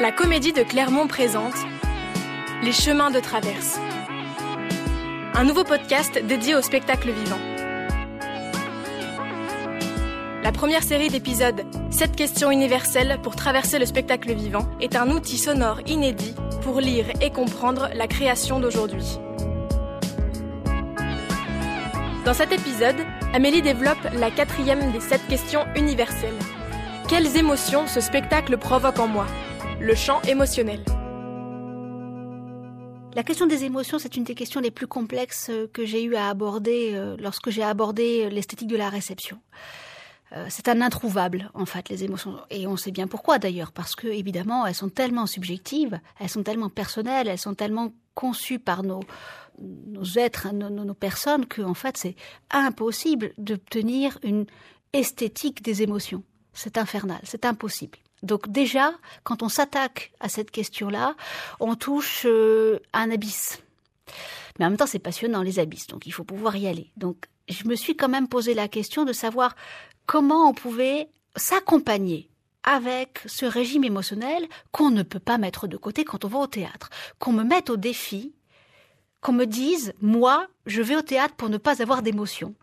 La comédie de Clermont présente Les chemins de traverse. Un nouveau podcast dédié au spectacle vivant. La première série d'épisodes 7 questions universelles pour traverser le spectacle vivant est un outil sonore inédit pour lire et comprendre la création d'aujourd'hui. Dans cet épisode, Amélie développe la quatrième des 7 questions universelles. Quelles émotions ce spectacle provoque en moi? Le champ émotionnel. La question des émotions, c'est une des questions les plus complexes euh, que j'ai eu à aborder euh, lorsque j'ai abordé l'esthétique de la réception. Euh, c'est un introuvable, en fait, les émotions. Et on sait bien pourquoi, d'ailleurs, parce que, évidemment, elles sont tellement subjectives, elles sont tellement personnelles, elles sont tellement conçues par nos, êtres, nos, personnes, qu'en fait, c'est impossible d'obtenir une esthétique des émotions. C'est infernal, c'est impossible. Donc déjà, quand on s'attaque à cette question-là, on touche euh, un abysse. Mais en même temps, c'est passionnant les abysses, donc il faut pouvoir y aller. Donc je me suis quand même posé la question de savoir comment on pouvait s'accompagner avec ce régime émotionnel qu'on ne peut pas mettre de côté quand on va au théâtre, qu'on me mette au défi, qu'on me dise, moi, je vais au théâtre pour ne pas avoir d'émotion.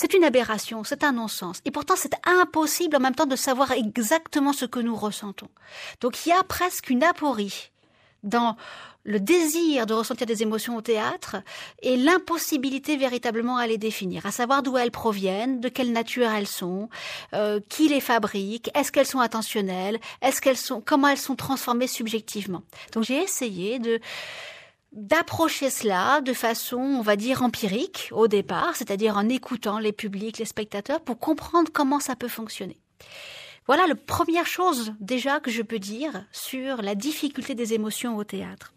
C'est une aberration, c'est un non-sens. Et pourtant, c'est impossible en même temps de savoir exactement ce que nous ressentons. Donc il y a presque une aporie dans le désir de ressentir des émotions au théâtre et l'impossibilité véritablement à les définir, à savoir d'où elles proviennent, de quelle nature elles sont, euh, qui les fabrique, est-ce qu'elles sont intentionnelles, est-ce qu'elles sont, comment elles sont transformées subjectivement. Donc j'ai essayé de d'approcher cela de façon, on va dire, empirique au départ, c'est-à-dire en écoutant les publics, les spectateurs, pour comprendre comment ça peut fonctionner. Voilà la première chose déjà que je peux dire sur la difficulté des émotions au théâtre.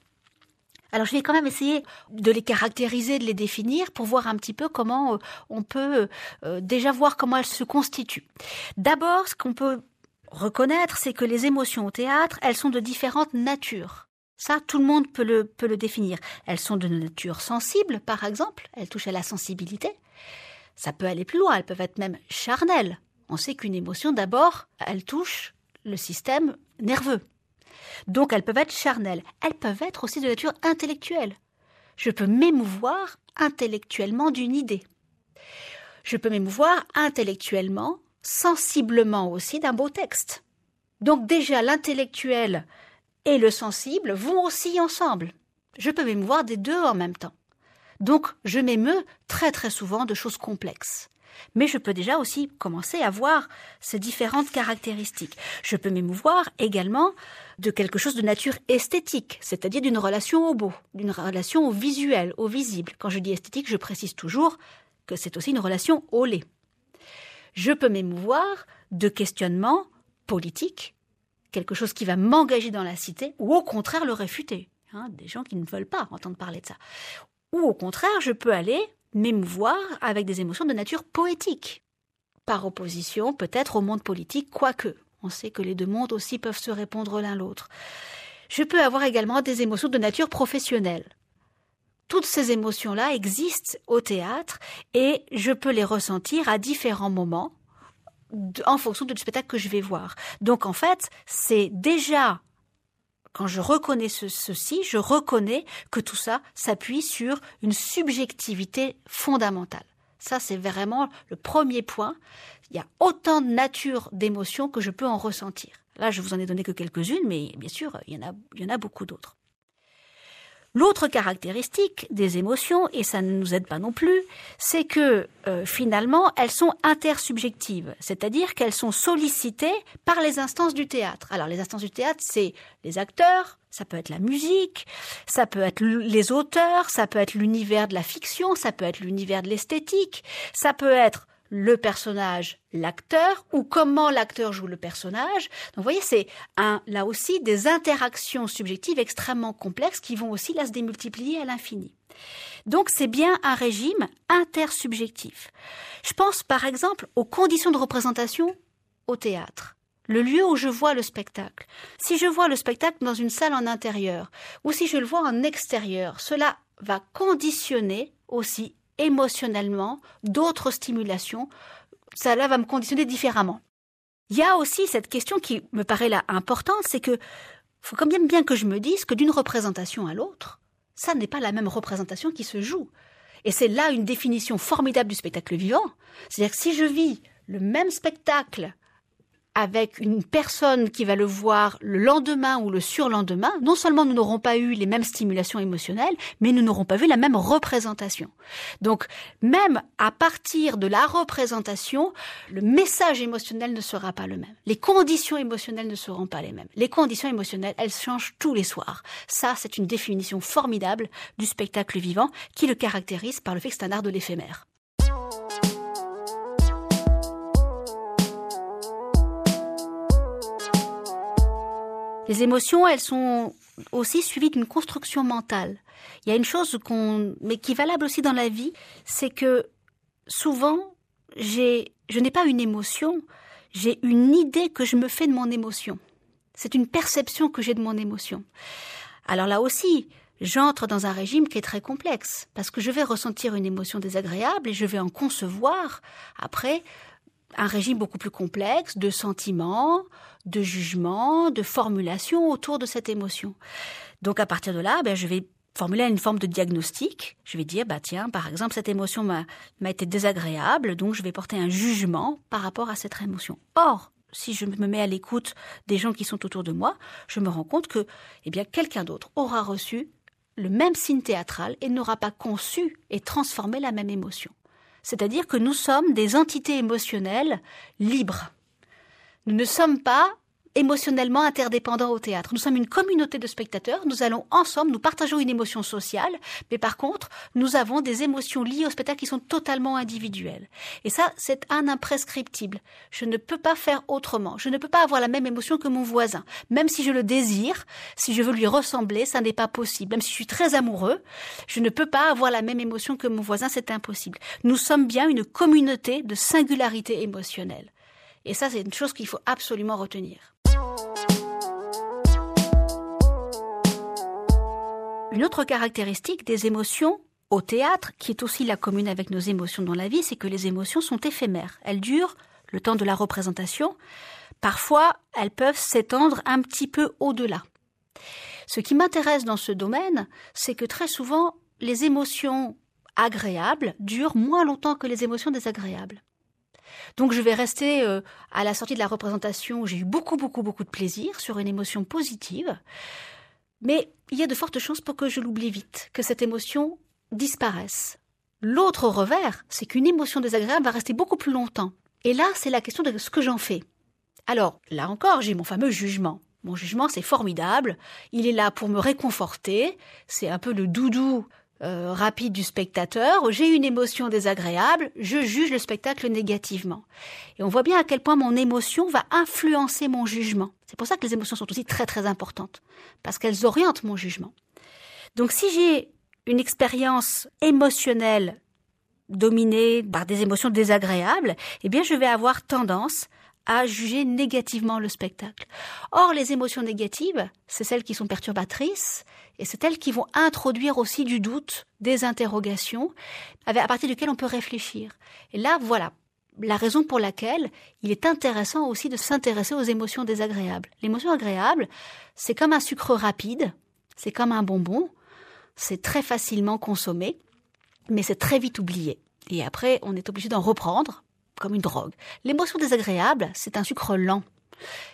Alors je vais quand même essayer de les caractériser, de les définir pour voir un petit peu comment euh, on peut euh, déjà voir comment elles se constituent. D'abord, ce qu'on peut reconnaître, c'est que les émotions au théâtre, elles sont de différentes natures. Ça, tout le monde peut le, peut le définir. Elles sont de nature sensible, par exemple. Elles touchent à la sensibilité. Ça peut aller plus loin. Elles peuvent être même charnelles. On sait qu'une émotion, d'abord, elle touche le système nerveux. Donc, elles peuvent être charnelles. Elles peuvent être aussi de nature intellectuelle. Je peux m'émouvoir intellectuellement d'une idée. Je peux m'émouvoir intellectuellement, sensiblement aussi d'un beau texte. Donc déjà, l'intellectuel, et le sensible vont aussi ensemble. Je peux m'émouvoir des deux en même temps. Donc, je m'émeus très très souvent de choses complexes. Mais je peux déjà aussi commencer à voir ces différentes caractéristiques. Je peux m'émouvoir également de quelque chose de nature esthétique, c'est-à-dire d'une relation au beau, d'une relation au visuel, au visible. Quand je dis esthétique, je précise toujours que c'est aussi une relation au lait. Je peux m'émouvoir de questionnements politiques, quelque chose qui va m'engager dans la cité, ou au contraire le réfuter. Hein, des gens qui ne veulent pas entendre parler de ça. Ou au contraire, je peux aller m'émouvoir avec des émotions de nature poétique, par opposition peut-être au monde politique, quoique. On sait que les deux mondes aussi peuvent se répondre l'un l'autre. Je peux avoir également des émotions de nature professionnelle. Toutes ces émotions-là existent au théâtre et je peux les ressentir à différents moments en fonction du spectacle que je vais voir. Donc en fait, c'est déjà quand je reconnais ceci, je reconnais que tout ça s'appuie sur une subjectivité fondamentale. Ça, c'est vraiment le premier point. Il y a autant de nature d'émotions que je peux en ressentir. Là, je vous en ai donné que quelques-unes, mais bien sûr, il y en a, il y en a beaucoup d'autres. L'autre caractéristique des émotions, et ça ne nous aide pas non plus, c'est que euh, finalement elles sont intersubjectives, c'est-à-dire qu'elles sont sollicitées par les instances du théâtre. Alors les instances du théâtre, c'est les acteurs, ça peut être la musique, ça peut être les auteurs, ça peut être l'univers de la fiction, ça peut être l'univers de l'esthétique, ça peut être le personnage, l'acteur, ou comment l'acteur joue le personnage. Donc, vous voyez, c'est là aussi des interactions subjectives extrêmement complexes qui vont aussi là se démultiplier à l'infini. Donc, c'est bien un régime intersubjectif. Je pense par exemple aux conditions de représentation au théâtre le lieu où je vois le spectacle. Si je vois le spectacle dans une salle en intérieur ou si je le vois en extérieur, cela va conditionner aussi émotionnellement d'autres stimulations. Ça là va me conditionner différemment. Il y a aussi cette question qui me paraît là importante, c'est que faut quand même bien que je me dise que d'une représentation à l'autre, ça n'est pas la même représentation qui se joue. Et c'est là une définition formidable du spectacle vivant. C'est-à-dire que si je vis le même spectacle avec une personne qui va le voir le lendemain ou le surlendemain, non seulement nous n'aurons pas eu les mêmes stimulations émotionnelles, mais nous n'aurons pas vu la même représentation. Donc, même à partir de la représentation, le message émotionnel ne sera pas le même. Les conditions émotionnelles ne seront pas les mêmes. Les conditions émotionnelles, elles changent tous les soirs. Ça, c'est une définition formidable du spectacle vivant qui le caractérise par le fait que c'est un art de l'éphémère. Les émotions, elles sont aussi suivies d'une construction mentale. Il y a une chose qu'on, mais qui est valable aussi dans la vie, c'est que souvent, j'ai, je n'ai pas une émotion, j'ai une idée que je me fais de mon émotion. C'est une perception que j'ai de mon émotion. Alors là aussi, j'entre dans un régime qui est très complexe, parce que je vais ressentir une émotion désagréable et je vais en concevoir après un régime beaucoup plus complexe de sentiments, de jugements, de formulations autour de cette émotion. Donc à partir de là, ben, je vais formuler une forme de diagnostic. Je vais dire, bah tiens, par exemple, cette émotion m'a été désagréable, donc je vais porter un jugement par rapport à cette émotion. Or, si je me mets à l'écoute des gens qui sont autour de moi, je me rends compte que, eh bien, quelqu'un d'autre aura reçu le même signe théâtral et n'aura pas conçu et transformé la même émotion. C'est-à-dire que nous sommes des entités émotionnelles libres. Nous ne sommes pas émotionnellement interdépendants au théâtre. Nous sommes une communauté de spectateurs, nous allons ensemble, nous partageons une émotion sociale, mais par contre, nous avons des émotions liées au spectacle qui sont totalement individuelles. Et ça, c'est un imprescriptible. Je ne peux pas faire autrement. Je ne peux pas avoir la même émotion que mon voisin. Même si je le désire, si je veux lui ressembler, ça n'est pas possible. Même si je suis très amoureux, je ne peux pas avoir la même émotion que mon voisin, c'est impossible. Nous sommes bien une communauté de singularité émotionnelle. Et ça, c'est une chose qu'il faut absolument retenir. Une autre caractéristique des émotions au théâtre, qui est aussi la commune avec nos émotions dans la vie, c'est que les émotions sont éphémères. Elles durent le temps de la représentation. Parfois, elles peuvent s'étendre un petit peu au-delà. Ce qui m'intéresse dans ce domaine, c'est que très souvent, les émotions agréables durent moins longtemps que les émotions désagréables. Donc je vais rester euh, à la sortie de la représentation, j'ai eu beaucoup, beaucoup, beaucoup de plaisir sur une émotion positive, mais il y a de fortes chances pour que je l'oublie vite, que cette émotion disparaisse. L'autre revers, c'est qu'une émotion désagréable va rester beaucoup plus longtemps. Et là, c'est la question de ce que j'en fais. Alors, là encore, j'ai mon fameux jugement. Mon jugement, c'est formidable. Il est là pour me réconforter. C'est un peu le doudou euh, rapide du spectateur, j'ai une émotion désagréable, je juge le spectacle négativement. Et on voit bien à quel point mon émotion va influencer mon jugement. C'est pour ça que les émotions sont aussi très très importantes, parce qu'elles orientent mon jugement. Donc si j'ai une expérience émotionnelle dominée par des émotions désagréables, eh bien je vais avoir tendance à juger négativement le spectacle. Or, les émotions négatives, c'est celles qui sont perturbatrices, et c'est elles qui vont introduire aussi du doute, des interrogations, à partir duquel on peut réfléchir. Et là, voilà la raison pour laquelle il est intéressant aussi de s'intéresser aux émotions désagréables. L'émotion agréable, c'est comme un sucre rapide, c'est comme un bonbon, c'est très facilement consommé, mais c'est très vite oublié. Et après, on est obligé d'en reprendre comme une drogue. L'émotion désagréable, c'est un sucre lent.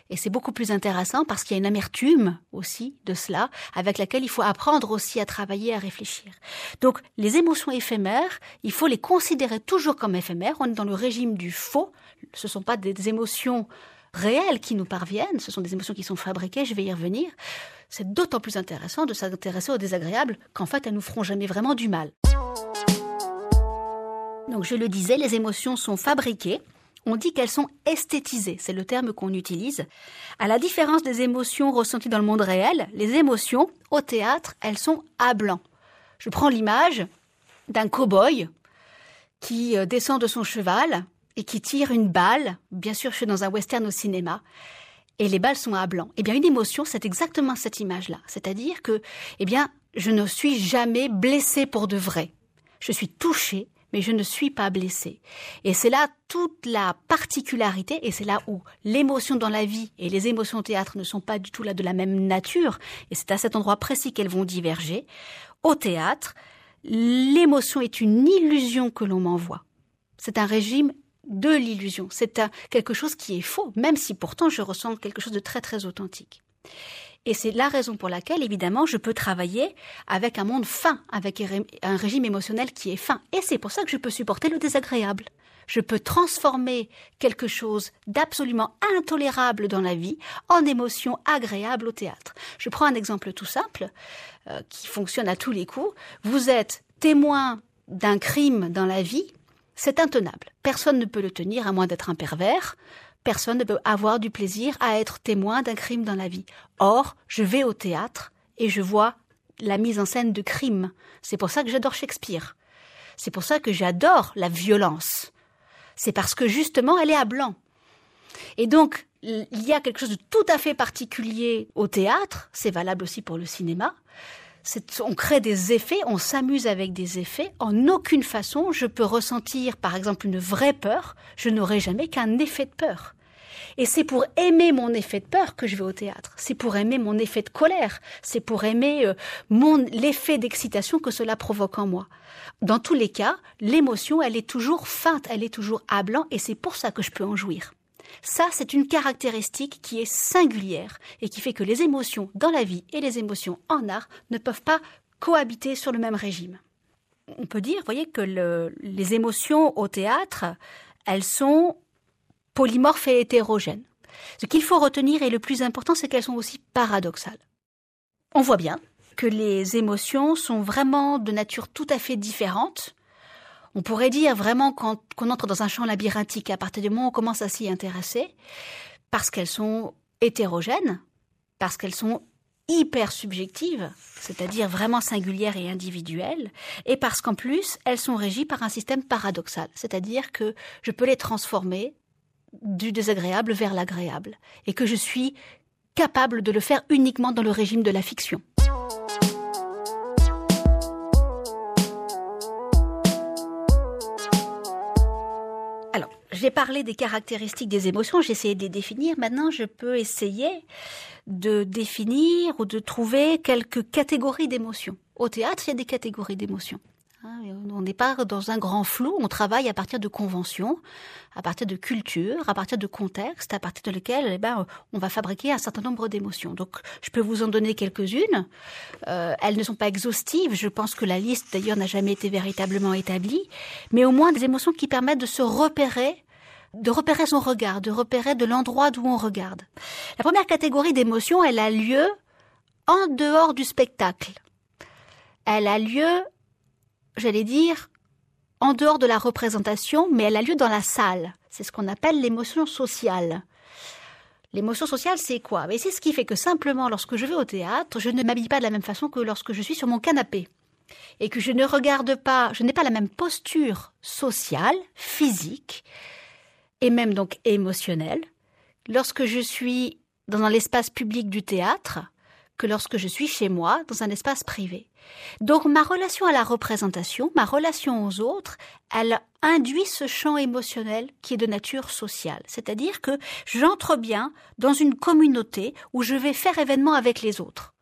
Et c'est beaucoup plus intéressant parce qu'il y a une amertume aussi de cela, avec laquelle il faut apprendre aussi à travailler, à réfléchir. Donc, les émotions éphémères, il faut les considérer toujours comme éphémères. On est dans le régime du faux. Ce ne sont pas des émotions réelles qui nous parviennent, ce sont des émotions qui sont fabriquées, je vais y revenir. C'est d'autant plus intéressant de s'intéresser aux désagréables qu'en fait, elles nous feront jamais vraiment du mal. Donc je le disais, les émotions sont fabriquées. On dit qu'elles sont esthétisées, c'est le terme qu'on utilise. À la différence des émotions ressenties dans le monde réel, les émotions au théâtre, elles sont à blanc. Je prends l'image d'un cow-boy qui euh, descend de son cheval et qui tire une balle. Bien sûr, je suis dans un western au cinéma. Et les balles sont à blanc. Eh bien, une émotion, c'est exactement cette image-là. C'est-à-dire que, eh bien, je ne suis jamais blessé pour de vrai. Je suis touché, mais je ne suis pas blessé. Et c'est là toute la particularité, et c'est là où l'émotion dans la vie et les émotions au théâtre ne sont pas du tout là de la même nature, et c'est à cet endroit précis qu'elles vont diverger. Au théâtre, l'émotion est une illusion que l'on m'envoie. C'est un régime de l'illusion. C'est quelque chose qui est faux, même si pourtant je ressens quelque chose de très très authentique. Et c'est la raison pour laquelle, évidemment, je peux travailler avec un monde fin, avec un régime émotionnel qui est fin. Et c'est pour ça que je peux supporter le désagréable. Je peux transformer quelque chose d'absolument intolérable dans la vie en émotion agréable au théâtre. Je prends un exemple tout simple euh, qui fonctionne à tous les coups. Vous êtes témoin d'un crime dans la vie, c'est intenable. Personne ne peut le tenir à moins d'être un pervers personne ne peut avoir du plaisir à être témoin d'un crime dans la vie. Or, je vais au théâtre et je vois la mise en scène de crimes. C'est pour ça que j'adore Shakespeare. C'est pour ça que j'adore la violence. C'est parce que justement, elle est à blanc. Et donc, il y a quelque chose de tout à fait particulier au théâtre, c'est valable aussi pour le cinéma. On crée des effets, on s'amuse avec des effets. En aucune façon, je peux ressentir, par exemple, une vraie peur. Je n'aurai jamais qu'un effet de peur. Et c'est pour aimer mon effet de peur que je vais au théâtre. C'est pour aimer mon effet de colère. C'est pour aimer euh, mon l'effet d'excitation que cela provoque en moi. Dans tous les cas, l'émotion, elle est toujours feinte, elle est toujours à blanc, et c'est pour ça que je peux en jouir. Ça, c'est une caractéristique qui est singulière et qui fait que les émotions dans la vie et les émotions en art ne peuvent pas cohabiter sur le même régime. On peut dire, voyez, que les émotions au théâtre, elles sont polymorphes et hétérogènes. Ce qu'il faut retenir et le plus important, c'est qu'elles sont aussi paradoxales. On voit bien que les émotions sont vraiment de nature tout à fait différente. On pourrait dire vraiment qu'on entre dans un champ labyrinthique à partir du moment où on commence à s'y intéresser, parce qu'elles sont hétérogènes, parce qu'elles sont hyper subjectives, c'est-à-dire vraiment singulières et individuelles, et parce qu'en plus, elles sont régies par un système paradoxal, c'est-à-dire que je peux les transformer du désagréable vers l'agréable, et que je suis capable de le faire uniquement dans le régime de la fiction. Alors, j'ai parlé des caractéristiques des émotions, j'ai essayé de les définir. Maintenant, je peux essayer de définir ou de trouver quelques catégories d'émotions. Au théâtre, il y a des catégories d'émotions. Hein, on n'est pas dans un grand flou, on travaille à partir de conventions, à partir de cultures, à partir de contextes, à partir de lesquels eh ben, on va fabriquer un certain nombre d'émotions. Donc je peux vous en donner quelques-unes. Euh, elles ne sont pas exhaustives, je pense que la liste d'ailleurs n'a jamais été véritablement établie, mais au moins des émotions qui permettent de se repérer de repérer son regard, de repérer de l'endroit d'où on regarde. La première catégorie d'émotions, elle a lieu en dehors du spectacle. Elle a lieu j'allais dire, en dehors de la représentation, mais elle a lieu dans la salle. C'est ce qu'on appelle l'émotion sociale. L'émotion sociale, c'est quoi? C'est ce qui fait que simplement, lorsque je vais au théâtre, je ne m'habille pas de la même façon que lorsque je suis sur mon canapé. Et que je ne regarde pas, je n'ai pas la même posture sociale, physique, et même donc émotionnelle, lorsque je suis dans l'espace public du théâtre, que lorsque je suis chez moi, dans un espace privé. Donc ma relation à la représentation, ma relation aux autres, elle induit ce champ émotionnel qui est de nature sociale. C'est-à-dire que j'entre bien dans une communauté où je vais faire événement avec les autres.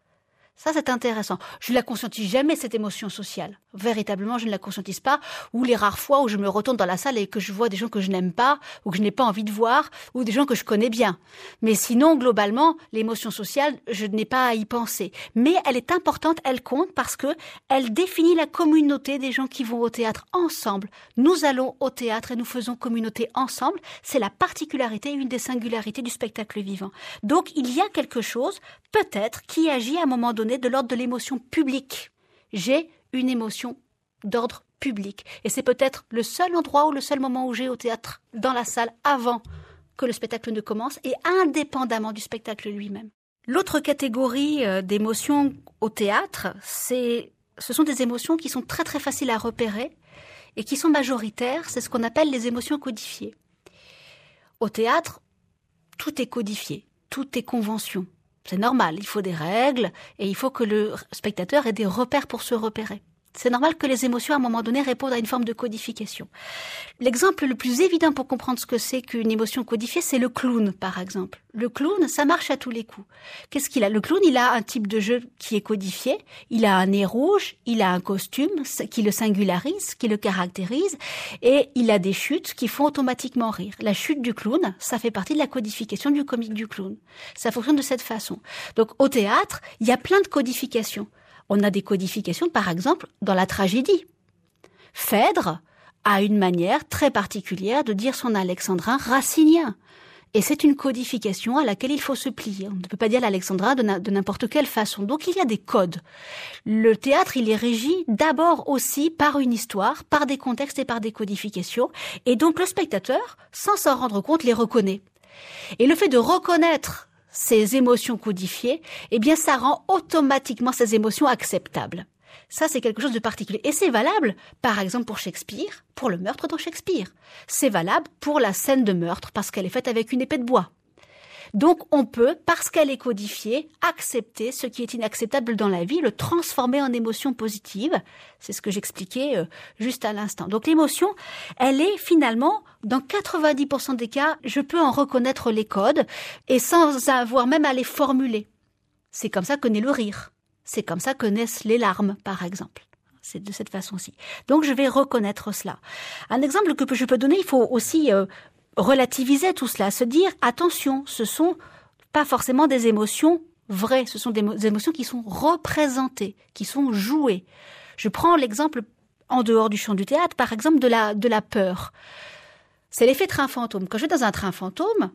Ça, c'est intéressant. Je ne la conscientise jamais, cette émotion sociale. Véritablement, je ne la conscientise pas. Ou les rares fois où je me retourne dans la salle et que je vois des gens que je n'aime pas, ou que je n'ai pas envie de voir, ou des gens que je connais bien. Mais sinon, globalement, l'émotion sociale, je n'ai pas à y penser. Mais elle est importante, elle compte parce que elle définit la communauté des gens qui vont au théâtre ensemble. Nous allons au théâtre et nous faisons communauté ensemble. C'est la particularité, une des singularités du spectacle vivant. Donc, il y a quelque chose, peut-être, qui agit à un moment donné de l'ordre de l'émotion publique. J'ai une émotion d'ordre public. Et c'est peut-être le seul endroit ou le seul moment où j'ai au théâtre, dans la salle, avant que le spectacle ne commence et indépendamment du spectacle lui-même. L'autre catégorie euh, d'émotions au théâtre, c'est, ce sont des émotions qui sont très très faciles à repérer et qui sont majoritaires. C'est ce qu'on appelle les émotions codifiées. Au théâtre, tout est codifié, tout est convention. C'est normal, il faut des règles et il faut que le spectateur ait des repères pour se repérer. C'est normal que les émotions, à un moment donné, répondent à une forme de codification. L'exemple le plus évident pour comprendre ce que c'est qu'une émotion codifiée, c'est le clown, par exemple. Le clown, ça marche à tous les coups. Qu'est-ce qu'il a? Le clown, il a un type de jeu qui est codifié. Il a un nez rouge, il a un costume qui le singularise, qui le caractérise, et il a des chutes qui font automatiquement rire. La chute du clown, ça fait partie de la codification du comique du clown. Ça fonctionne de cette façon. Donc, au théâtre, il y a plein de codifications. On a des codifications, par exemple, dans la tragédie. Phèdre a une manière très particulière de dire son alexandrin racinien. Et c'est une codification à laquelle il faut se plier. On ne peut pas dire l'alexandrin de n'importe quelle façon. Donc il y a des codes. Le théâtre, il est régi d'abord aussi par une histoire, par des contextes et par des codifications. Et donc le spectateur, sans s'en rendre compte, les reconnaît. Et le fait de reconnaître ces émotions codifiées, eh bien, ça rend automatiquement ces émotions acceptables. Ça, c'est quelque chose de particulier. Et c'est valable, par exemple, pour Shakespeare, pour le meurtre dans Shakespeare. C'est valable pour la scène de meurtre, parce qu'elle est faite avec une épée de bois. Donc on peut, parce qu'elle est codifiée, accepter ce qui est inacceptable dans la vie, le transformer en émotion positive. C'est ce que j'expliquais euh, juste à l'instant. Donc l'émotion, elle est finalement, dans 90% des cas, je peux en reconnaître les codes et sans avoir même à les formuler. C'est comme ça que naît le rire. C'est comme ça que naissent les larmes, par exemple. C'est de cette façon-ci. Donc je vais reconnaître cela. Un exemple que je peux donner, il faut aussi euh, relativiser tout cela, se dire attention, ce sont pas forcément des émotions vraies, ce sont des émotions qui sont représentées, qui sont jouées. Je prends l'exemple en dehors du champ du théâtre, par exemple de la de la peur. C'est l'effet train fantôme. Quand je vais dans un train fantôme,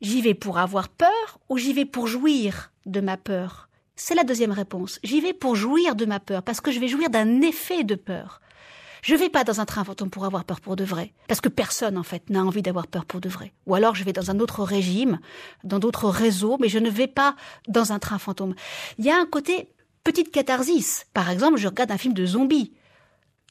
j'y vais pour avoir peur ou j'y vais pour jouir de ma peur? C'est la deuxième réponse. J'y vais pour jouir de ma peur parce que je vais jouir d'un effet de peur. Je vais pas dans un train fantôme pour avoir peur pour de vrai, parce que personne en fait n'a envie d'avoir peur pour de vrai. Ou alors je vais dans un autre régime, dans d'autres réseaux, mais je ne vais pas dans un train fantôme. Il y a un côté petite catharsis. Par exemple, je regarde un film de zombies.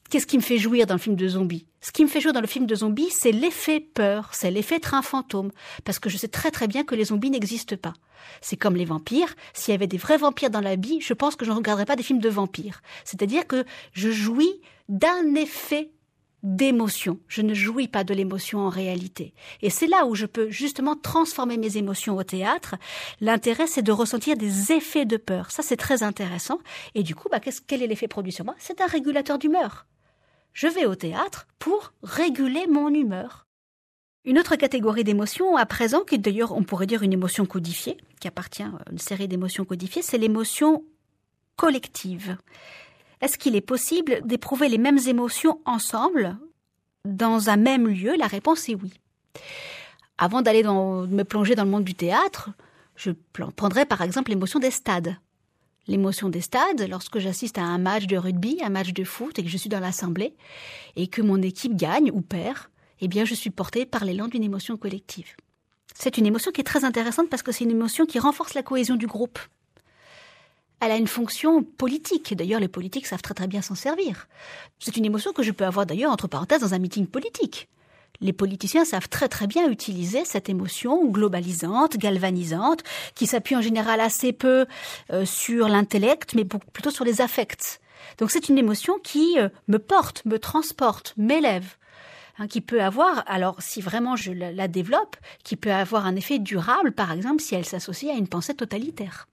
Qu'est-ce qui me fait jouir dans le film de zombies? Ce qui me fait jouir dans le film de zombies, c'est l'effet peur, c'est l'effet train fantôme, parce que je sais très très bien que les zombies n'existent pas. C'est comme les vampires. S'il y avait des vrais vampires dans la vie, je pense que je ne regarderais pas des films de vampires. C'est-à-dire que je jouis d'un effet d'émotion. Je ne jouis pas de l'émotion en réalité. Et c'est là où je peux justement transformer mes émotions au théâtre. L'intérêt, c'est de ressentir des effets de peur. Ça, c'est très intéressant. Et du coup, bah, quel est l'effet produit sur moi? C'est un régulateur d'humeur je vais au théâtre pour réguler mon humeur. Une autre catégorie d'émotions à présent, qui d'ailleurs on pourrait dire une émotion codifiée, qui appartient à une série d'émotions codifiées, c'est l'émotion collective. Est-ce qu'il est possible d'éprouver les mêmes émotions ensemble dans un même lieu? La réponse est oui. Avant d'aller me plonger dans le monde du théâtre, je prendrais par exemple l'émotion des stades l'émotion des stades lorsque j'assiste à un match de rugby, un match de foot et que je suis dans l'assemblée et que mon équipe gagne ou perd, eh bien je suis portée par l'élan d'une émotion collective. C'est une émotion qui est très intéressante parce que c'est une émotion qui renforce la cohésion du groupe. Elle a une fonction politique. D'ailleurs, les politiques savent très très bien s'en servir. C'est une émotion que je peux avoir d'ailleurs entre parenthèses dans un meeting politique les politiciens savent très très bien utiliser cette émotion globalisante, galvanisante, qui s'appuie en général assez peu euh, sur l'intellect, mais plutôt sur les affects. Donc c'est une émotion qui euh, me porte, me transporte, m'élève, hein, qui peut avoir, alors si vraiment je la, la développe, qui peut avoir un effet durable, par exemple, si elle s'associe à une pensée totalitaire.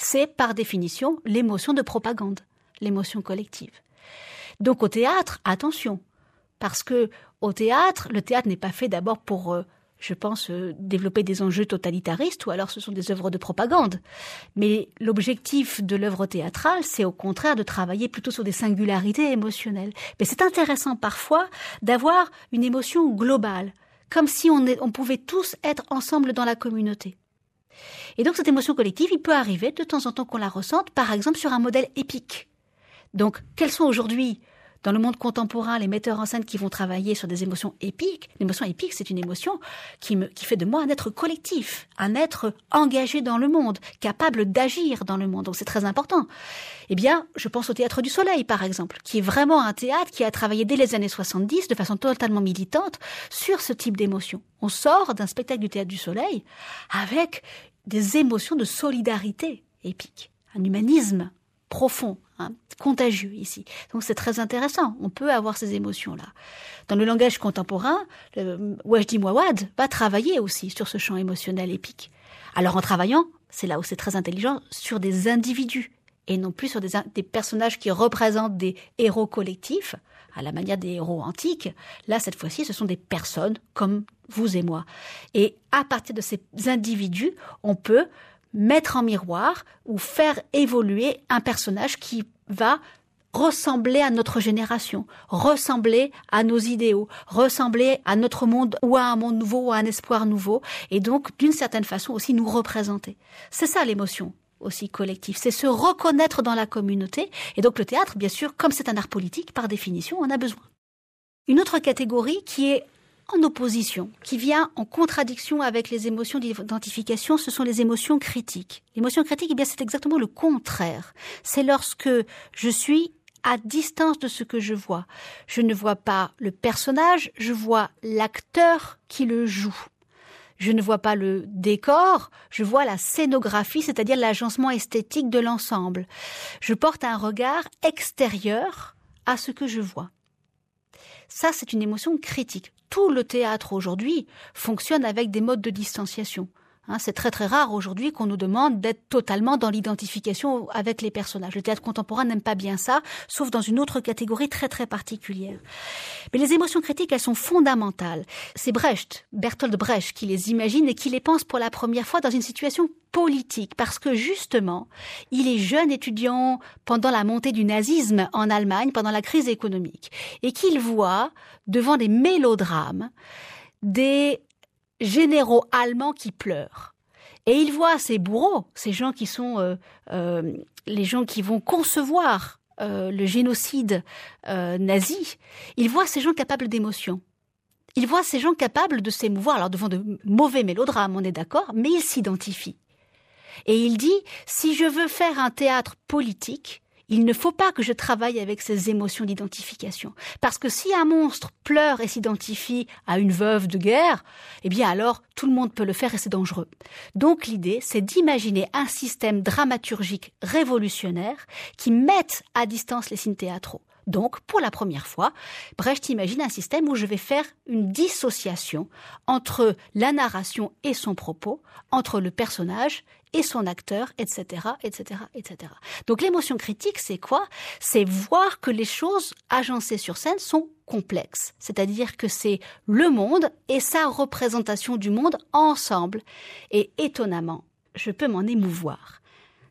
C'est par définition l'émotion de propagande, l'émotion collective. Donc au théâtre, attention, parce que au théâtre, le théâtre n'est pas fait d'abord pour, euh, je pense, euh, développer des enjeux totalitaristes, ou alors ce sont des œuvres de propagande. Mais l'objectif de l'œuvre théâtrale, c'est au contraire de travailler plutôt sur des singularités émotionnelles. Mais c'est intéressant parfois d'avoir une émotion globale, comme si on, on pouvait tous être ensemble dans la communauté. Et donc cette émotion collective, il peut arriver de temps en temps qu'on la ressente, par exemple sur un modèle épique. Donc, quels sont aujourd'hui dans le monde contemporain, les metteurs en scène qui vont travailler sur des émotions épiques, l'émotion épique, c'est une émotion qui, me, qui fait de moi un être collectif, un être engagé dans le monde, capable d'agir dans le monde. Donc c'est très important. Eh bien, je pense au Théâtre du Soleil, par exemple, qui est vraiment un théâtre qui a travaillé dès les années 70 de façon totalement militante sur ce type d'émotion. On sort d'un spectacle du Théâtre du Soleil avec des émotions de solidarité épique, un humanisme profond, hein, contagieux ici. Donc c'est très intéressant. On peut avoir ces émotions-là. Dans le langage contemporain, Wajdi Mouawad va travailler aussi sur ce champ émotionnel épique. Alors en travaillant, c'est là où c'est très intelligent, sur des individus et non plus sur des, personnages qui représentent des héros collectifs, à la manière des héros antiques. Là, cette fois-ci, ce sont des personnes comme vous et moi. Et à partir de ces individus, on peut mettre en miroir ou faire évoluer un personnage qui va ressembler à notre génération, ressembler à nos idéaux, ressembler à notre monde ou à un monde nouveau ou à un espoir nouveau, et donc d'une certaine façon aussi nous représenter. C'est ça l'émotion aussi collective, c'est se reconnaître dans la communauté, et donc le théâtre, bien sûr, comme c'est un art politique, par définition, en a besoin. Une autre catégorie qui est en opposition, qui vient en contradiction avec les émotions d'identification, ce sont les émotions critiques. L'émotion critique, eh bien, c'est exactement le contraire. C'est lorsque je suis à distance de ce que je vois. Je ne vois pas le personnage, je vois l'acteur qui le joue. Je ne vois pas le décor, je vois la scénographie, c'est-à-dire l'agencement esthétique de l'ensemble. Je porte un regard extérieur à ce que je vois. Ça, c'est une émotion critique. Tout le théâtre aujourd'hui fonctionne avec des modes de distanciation. Hein, c'est très très rare aujourd'hui qu'on nous demande d'être totalement dans l'identification avec les personnages. Le théâtre contemporain n'aime pas bien ça, sauf dans une autre catégorie très très particulière. Mais les émotions critiques, elles sont fondamentales. C'est Brecht, Bertolt Brecht, qui les imagine et qui les pense pour la première fois dans une situation politique, parce que justement, il est jeune étudiant pendant la montée du nazisme en Allemagne, pendant la crise économique, et qu'il voit devant des mélodrames des généraux allemands qui pleurent. Et il voit ces bourreaux, ces gens qui sont euh, euh, les gens qui vont concevoir euh, le génocide nazi, il voit ces gens capables d'émotion. Il voit ces gens capables de s'émouvoir, alors devant de mauvais mélodrames, on est d'accord, mais il s'identifie. Et il dit, si je veux faire un théâtre politique, il ne faut pas que je travaille avec ces émotions d'identification. Parce que si un monstre pleure et s'identifie à une veuve de guerre, eh bien alors tout le monde peut le faire et c'est dangereux. Donc l'idée, c'est d'imaginer un système dramaturgique révolutionnaire qui mette à distance les signes théâtraux. Donc, pour la première fois, Brecht imagine un système où je vais faire une dissociation entre la narration et son propos, entre le personnage et son acteur, etc., etc., etc. Donc l'émotion critique, c'est quoi? C'est voir que les choses agencées sur scène sont complexes. C'est-à-dire que c'est le monde et sa représentation du monde ensemble. Et étonnamment, je peux m'en émouvoir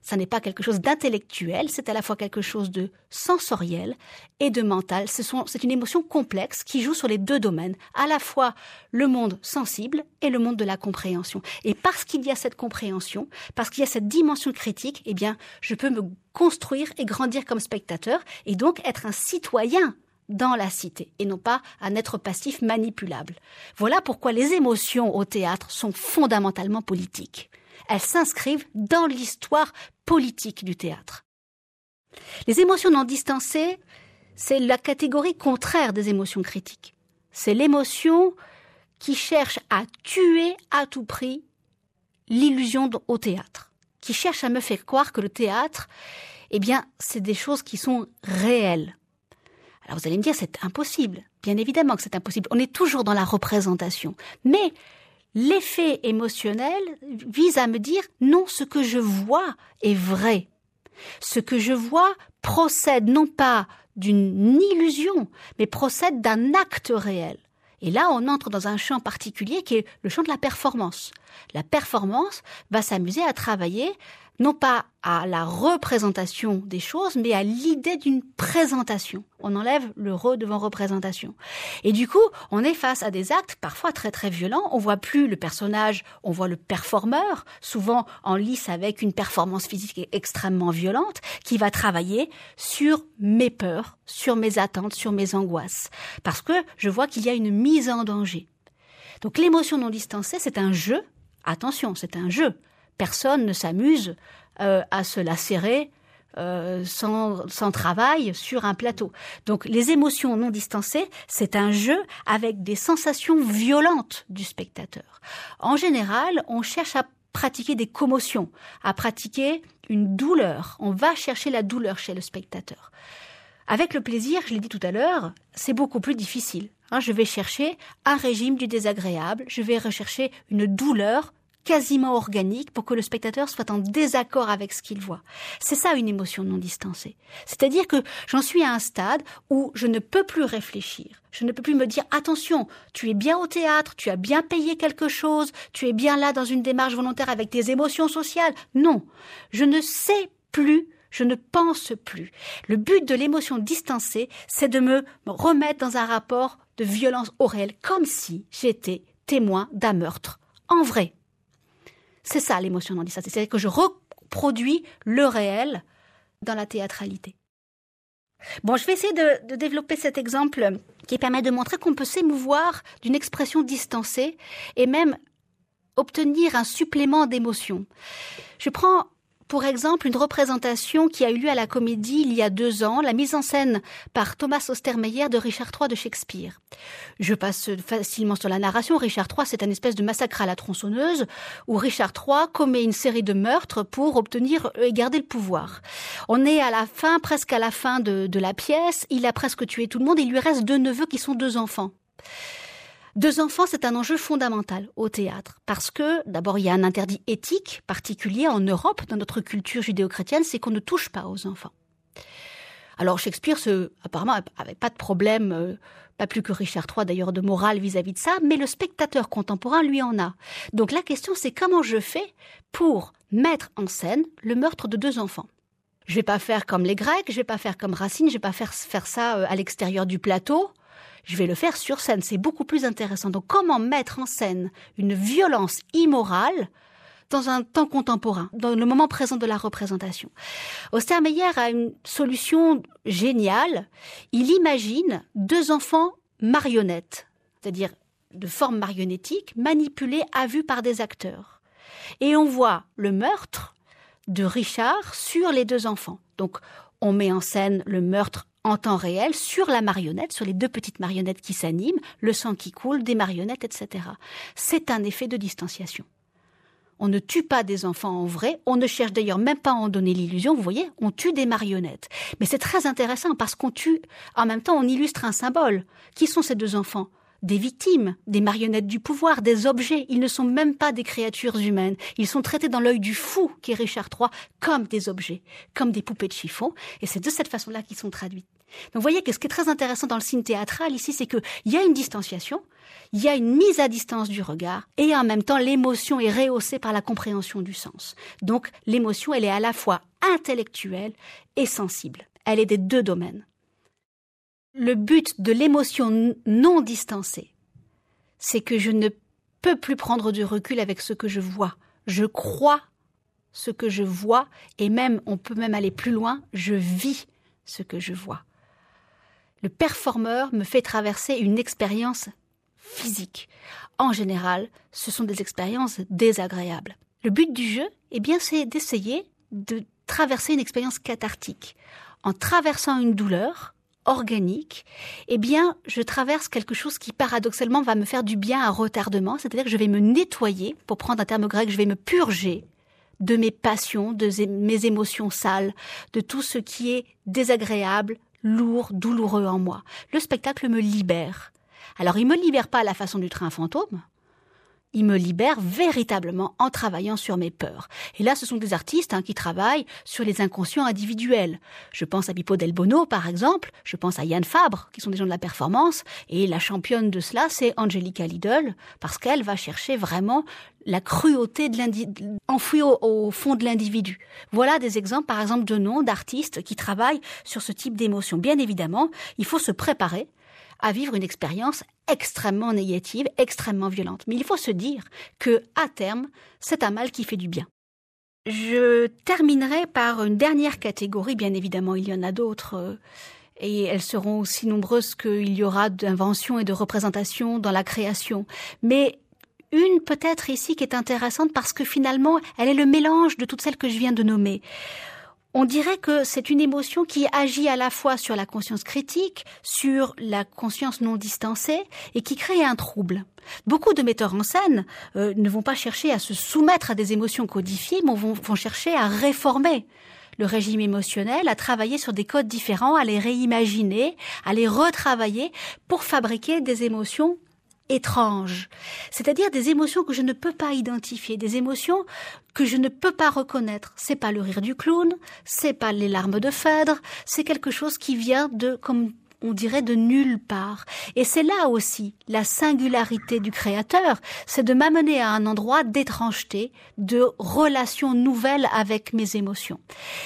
ça n'est pas quelque chose d'intellectuel, c'est à la fois quelque chose de sensoriel et de mental. C'est une émotion complexe qui joue sur les deux domaines, à la fois le monde sensible et le monde de la compréhension. Et parce qu'il y a cette compréhension, parce qu'il y a cette dimension critique, eh bien, je peux me construire et grandir comme spectateur et donc être un citoyen dans la cité et non pas un être passif manipulable. Voilà pourquoi les émotions au théâtre sont fondamentalement politiques elles s'inscrivent dans l'histoire politique du théâtre. Les émotions non distancées, c'est la catégorie contraire des émotions critiques. C'est l'émotion qui cherche à tuer à tout prix l'illusion au théâtre, qui cherche à me faire croire que le théâtre, eh bien, c'est des choses qui sont réelles. Alors vous allez me dire, c'est impossible. Bien évidemment que c'est impossible. On est toujours dans la représentation. Mais L'effet émotionnel vise à me dire non, ce que je vois est vrai. Ce que je vois procède non pas d'une illusion, mais procède d'un acte réel. Et là, on entre dans un champ particulier qui est le champ de la performance. La performance va s'amuser à travailler non pas à la représentation des choses, mais à l'idée d'une présentation. On enlève le re devant représentation. Et du coup, on est face à des actes parfois très très violents. On voit plus le personnage, on voit le performeur, souvent en lice avec une performance physique extrêmement violente, qui va travailler sur mes peurs, sur mes attentes, sur mes angoisses. Parce que je vois qu'il y a une mise en danger. Donc l'émotion non distancée, c'est un jeu. Attention, c'est un jeu personne ne s'amuse euh, à se lacérer euh, sans, travail sur un plateau. Donc les émotions non distancées, c'est un jeu avec des sensations violentes du spectateur. En général, on cherche à pratiquer des commotions, à pratiquer une douleur. On va chercher la douleur chez le spectateur. Avec le plaisir, je l'ai dit tout à l'heure, c'est beaucoup plus difficile. Hein. je vais chercher un régime du désagréable, je vais rechercher une douleur quasiment organique pour que le spectateur soit en désaccord avec ce qu'il voit. C'est ça une émotion non distancée. C'est-à-dire que j'en suis à un stade où je ne peux plus réfléchir. Je ne peux plus me dire attention, tu es bien au théâtre, tu as bien payé quelque chose, tu es bien là dans une démarche volontaire avec tes émotions sociales. Non, je ne sais plus je ne pense plus. Le but de l'émotion distancée, c'est de me remettre dans un rapport de violence au réel, comme si j'étais témoin d'un meurtre. En vrai. C'est ça l'émotion non distancée. C'est-à-dire que je reproduis le réel dans la théâtralité. Bon, je vais essayer de, de, développer cet exemple qui permet de montrer qu'on peut s'émouvoir d'une expression distancée et même obtenir un supplément d'émotion. Je prends pour exemple, une représentation qui a eu lieu à la Comédie il y a deux ans, la mise en scène par Thomas Ostermeyer de Richard III de Shakespeare. Je passe facilement sur la narration. Richard III, c'est un espèce de massacre à la tronçonneuse où Richard III commet une série de meurtres pour obtenir et garder le pouvoir. On est à la fin, presque à la fin de, de la pièce. Il a presque tué tout le monde. Il lui reste deux neveux qui sont deux enfants. Deux enfants, c'est un enjeu fondamental au théâtre parce que d'abord il y a un interdit éthique particulier en Europe dans notre culture judéo-chrétienne, c'est qu'on ne touche pas aux enfants. Alors Shakespeare, ce, apparemment, avait pas de problème, euh, pas plus que Richard III d'ailleurs, de morale vis-à-vis de ça, mais le spectateur contemporain lui en a. Donc la question c'est comment je fais pour mettre en scène le meurtre de deux enfants? Je vais pas faire comme les Grecs, je vais pas faire comme Racine, je vais pas faire, faire ça euh, à l'extérieur du plateau je vais le faire sur scène. C'est beaucoup plus intéressant. Donc comment mettre en scène une violence immorale dans un temps contemporain, dans le moment présent de la représentation? Ostermeyer a une solution géniale. Il imagine deux enfants marionnettes, c'est-à-dire de forme marionnettique, manipulés à vue par des acteurs. Et on voit le meurtre de Richard sur les deux enfants. Donc, on met en scène le meurtre en temps réel sur la marionnette, sur les deux petites marionnettes qui s'animent, le sang qui coule, des marionnettes, etc. C'est un effet de distanciation. On ne tue pas des enfants en vrai, on ne cherche d'ailleurs même pas à en donner l'illusion, vous voyez, on tue des marionnettes. Mais c'est très intéressant parce qu'on tue, en même temps on illustre un symbole. Qui sont ces deux enfants? Des victimes, des marionnettes du pouvoir, des objets. Ils ne sont même pas des créatures humaines. Ils sont traités dans l'œil du fou, qui est Richard III, comme des objets, comme des poupées de chiffon. Et c'est de cette façon-là qu'ils sont traduits. Donc vous voyez que ce qui est très intéressant dans le signe théâtral ici, c'est qu'il y a une distanciation, il y a une mise à distance du regard, et en même temps l'émotion est rehaussée par la compréhension du sens. Donc l'émotion, elle est à la fois intellectuelle et sensible. Elle est des deux domaines le but de l'émotion non distancée, c'est que je ne peux plus prendre du recul avec ce que je vois. Je crois ce que je vois et même, on peut même aller plus loin, je vis ce que je vois. Le performeur me fait traverser une expérience physique. En général, ce sont des expériences désagréables. Le but du jeu, eh bien, c'est d'essayer de traverser une expérience cathartique. En traversant une douleur, organique, eh bien, je traverse quelque chose qui paradoxalement va me faire du bien à retardement, c'est-à-dire que je vais me nettoyer, pour prendre un terme grec, je vais me purger de mes passions, de mes émotions sales, de tout ce qui est désagréable, lourd, douloureux en moi. Le spectacle me libère. Alors, il me libère pas à la façon du train fantôme, il me libère véritablement en travaillant sur mes peurs. Et là, ce sont des artistes hein, qui travaillent sur les inconscients individuels. Je pense à Pipo Del Bono, par exemple, je pense à Yann Fabre, qui sont des gens de la performance, et la championne de cela, c'est Angelica Lidl, parce qu'elle va chercher vraiment la cruauté de enfouie au, au, fond de l'individu. Voilà des exemples, par exemple, de noms d'artistes qui travaillent sur ce type d'émotion. Bien évidemment, il faut se préparer à vivre une expérience extrêmement négative, extrêmement violente. Mais il faut se dire que, à terme, c'est un mal qui fait du bien. Je terminerai par une dernière catégorie, bien évidemment, il y en a d'autres, euh, et elles seront aussi nombreuses qu'il y aura d'inventions et de représentations dans la création. Mais une peut-être ici qui est intéressante parce que finalement, elle est le mélange de toutes celles que je viens de nommer on dirait que c'est une émotion qui agit à la fois sur la conscience critique, sur la conscience non distancée et qui crée un trouble. Beaucoup de metteurs en scène euh, ne vont pas chercher à se soumettre à des émotions codifiées, mais vont, vont chercher à réformer le régime émotionnel, à travailler sur des codes différents, à les réimaginer, à les retravailler pour fabriquer des émotions étranges, c'est-à-dire des émotions que je ne peux pas identifier, des émotions que je ne peux pas reconnaître. C'est pas le rire du clown, c'est pas les larmes de Phèdre, c'est quelque chose qui vient de comme on dirait de nulle part. Et c'est là aussi la singularité du créateur, c'est de m'amener à un endroit d'étrangeté, de relation nouvelle avec mes émotions.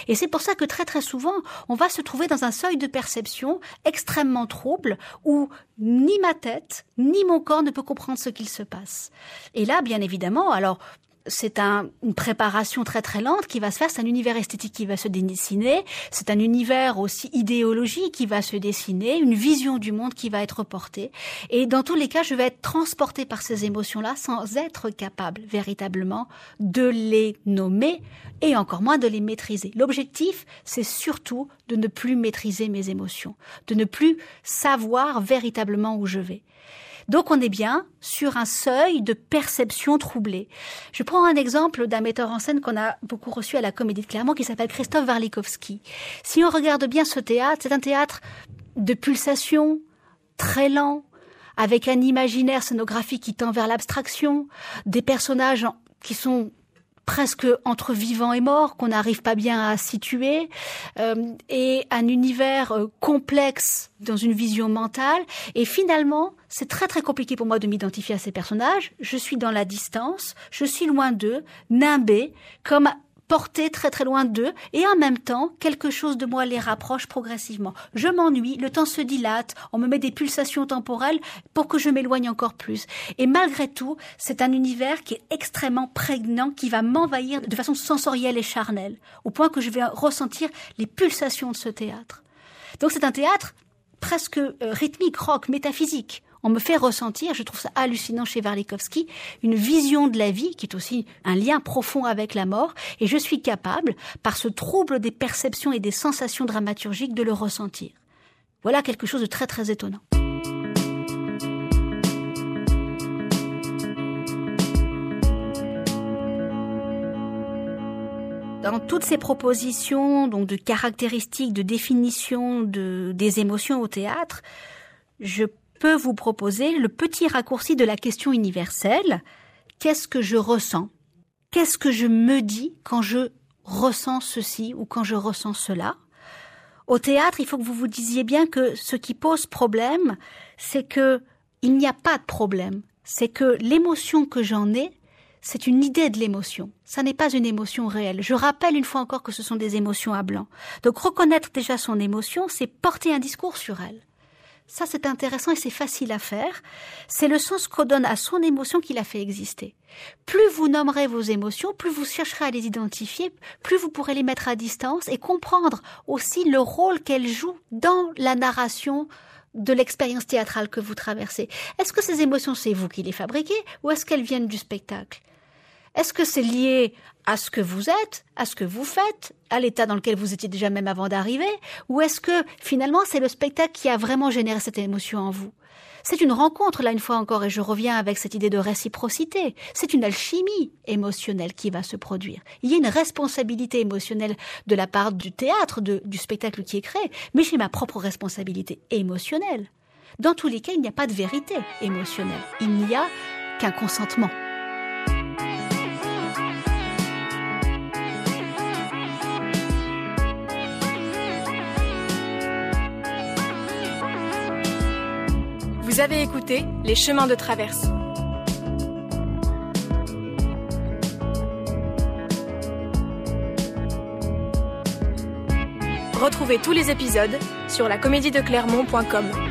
Et c'est pour ça que très très souvent, on va se trouver dans un seuil de perception extrêmement trouble où ni ma tête, ni mon corps ne peut comprendre ce qu'il se passe. Et là, bien évidemment, alors c'est une préparation très très lente qui va se faire, c'est un univers esthétique qui va se dessiner, c'est un univers aussi idéologique qui va se dessiner, une vision du monde qui va être portée. Et dans tous les cas, je vais être transportée par ces émotions-là sans être capable véritablement de les nommer et encore moins de les maîtriser. L'objectif, c'est surtout de ne plus maîtriser mes émotions, de ne plus savoir véritablement où je vais. Donc on est bien sur un seuil de perception troublée. Je prends un exemple d'un metteur en scène qu'on a beaucoup reçu à la Comédie de Clermont qui s'appelle Christophe Warlikowski. Si on regarde bien ce théâtre, c'est un théâtre de pulsation, très lent, avec un imaginaire scénographique qui tend vers l'abstraction, des personnages qui sont presque entre vivant et mort qu'on n'arrive pas bien à situer euh, et un univers euh, complexe dans une vision mentale. Et finalement c'est très très compliqué pour moi de m'identifier à ces personnages. Je suis dans la distance je suis loin d'eux nimbé comme porté très très loin d'eux, et en même temps, quelque chose de moi les rapproche progressivement. Je m'ennuie, le temps se dilate, on me met des pulsations temporelles pour que je m'éloigne encore plus. Et malgré tout, c'est un univers qui est extrêmement prégnant, qui va m'envahir de façon sensorielle et charnelle, au point que je vais ressentir les pulsations de ce théâtre. Donc c'est un théâtre presque euh, rythmique, rock, métaphysique on me fait ressentir, je trouve ça hallucinant chez Warlikowski, une vision de la vie qui est aussi un lien profond avec la mort, et je suis capable, par ce trouble des perceptions et des sensations dramaturgiques, de le ressentir. Voilà quelque chose de très très étonnant. dans toutes ces propositions, donc de caractéristiques, de définition de, des émotions au théâtre, je peux vous proposer le petit raccourci de la question universelle. Qu'est-ce que je ressens? Qu'est-ce que je me dis quand je ressens ceci ou quand je ressens cela? Au théâtre, il faut que vous vous disiez bien que ce qui pose problème, c'est que il n'y a pas de problème. C'est que l'émotion que j'en ai, c'est une idée de l'émotion. Ça n'est pas une émotion réelle. Je rappelle une fois encore que ce sont des émotions à blanc. Donc reconnaître déjà son émotion, c'est porter un discours sur elle. Ça, c'est intéressant et c'est facile à faire. C'est le sens qu'on donne à son émotion qui l'a fait exister. Plus vous nommerez vos émotions, plus vous chercherez à les identifier, plus vous pourrez les mettre à distance et comprendre aussi le rôle qu'elles jouent dans la narration de l'expérience théâtrale que vous traversez. Est-ce que ces émotions, c'est vous qui les fabriquez ou est-ce qu'elles viennent du spectacle? Est-ce que c'est lié à ce que vous êtes, à ce que vous faites, à l'état dans lequel vous étiez déjà même avant d'arriver, ou est-ce que finalement c'est le spectacle qui a vraiment généré cette émotion en vous? C'est une rencontre, là une fois encore, et je reviens avec cette idée de réciprocité. C'est une alchimie émotionnelle qui va se produire. Il y a une responsabilité émotionnelle de la part du théâtre, du spectacle qui est créé, mais j'ai ma propre responsabilité émotionnelle. Dans tous les cas, il n'y a pas de vérité émotionnelle. Il n'y a qu'un consentement. Vous avez écouté Les chemins de traverse. Retrouvez tous les épisodes sur la comédie de Clermont.com.